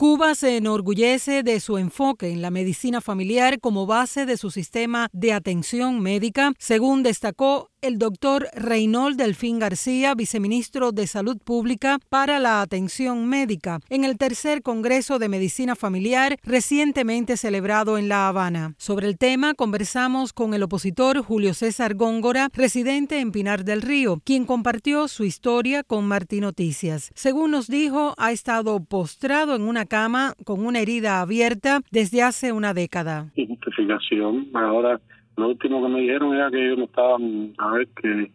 Cuba se enorgullece de su enfoque en la medicina familiar como base de su sistema de atención médica, según destacó el doctor Reynold Delfín García, viceministro de Salud Pública para la Atención Médica, en el tercer Congreso de Medicina Familiar recientemente celebrado en La Habana. Sobre el tema conversamos con el opositor Julio César Góngora, residente en Pinar del Río, quien compartió su historia con Martín Noticias. Según nos dijo, ha estado postrado en una cama con una herida abierta desde hace una década. Ahora lo último que me dijeron era que ellos no estaban, a ver, que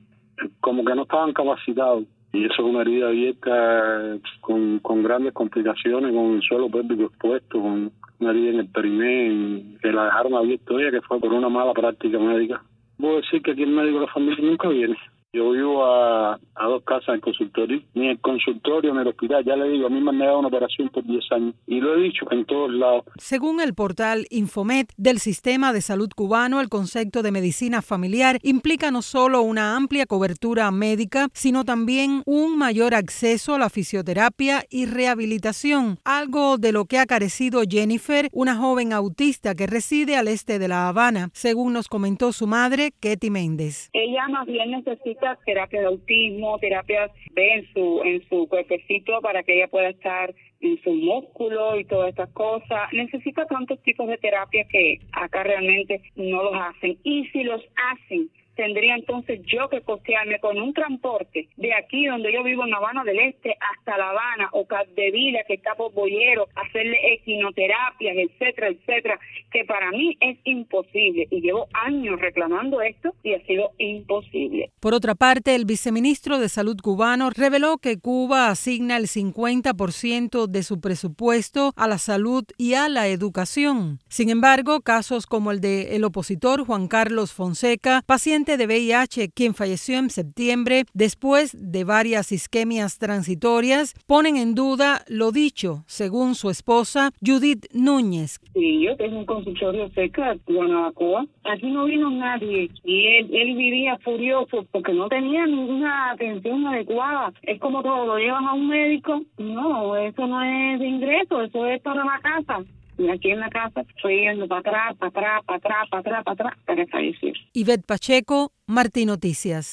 como que no estaban capacitados. Y eso es una herida abierta con, con grandes complicaciones, con el suelo pélvico expuesto, con una herida en el periné, que la dejaron abierta ella, que fue por una mala práctica médica. Puedo decir que aquí el médico de la familia nunca viene. Yo vivo a, a dos casas en consultorio, ni el consultorio ni el hospital. Ya le digo, a mí me han negado una operación por 10 años y lo he dicho en todos lados. Según el portal Infomet del Sistema de Salud Cubano, el concepto de medicina familiar implica no solo una amplia cobertura médica, sino también un mayor acceso a la fisioterapia y rehabilitación, algo de lo que ha carecido Jennifer, una joven autista que reside al este de La Habana, según nos comentó su madre, Ketty Méndez. Ella más bien necesita terapia de autismo, terapias en su, en su cuerpecito para que ella pueda estar en su músculo y todas estas cosas. Necesita tantos tipos de terapia que acá realmente no los hacen. Y si los hacen, tendría entonces yo que costearme con un transporte de aquí donde yo vivo en Habana del Este hasta La Habana o Capdevila que está por Boyero, hacerle equinoterapias, etcétera, etcétera, que para mí es imposible y llevo años reclamando esto y ha sido imposible. Por otra parte, el viceministro de Salud cubano reveló que Cuba asigna el 50% de su presupuesto a la salud y a la educación. Sin embargo, casos como el de el opositor Juan Carlos Fonseca, paciente de VIH, quien falleció en septiembre después de varias isquemias transitorias, ponen en duda lo dicho, según su esposa Judith Núñez. Sí, yo tengo un consultorio cerca de Guanabacoa. Aquí no vino nadie y él, él vivía furioso porque no tenía ninguna atención adecuada. Es como todo, lo llevan a un médico. No, eso no es de ingreso, eso es para la casa. Aquí en la casa estoy yendo para atrás, para atrás, para atrás, para atrás, para atrás, para fallecer. Ivette Pacheco, Martín Noticias.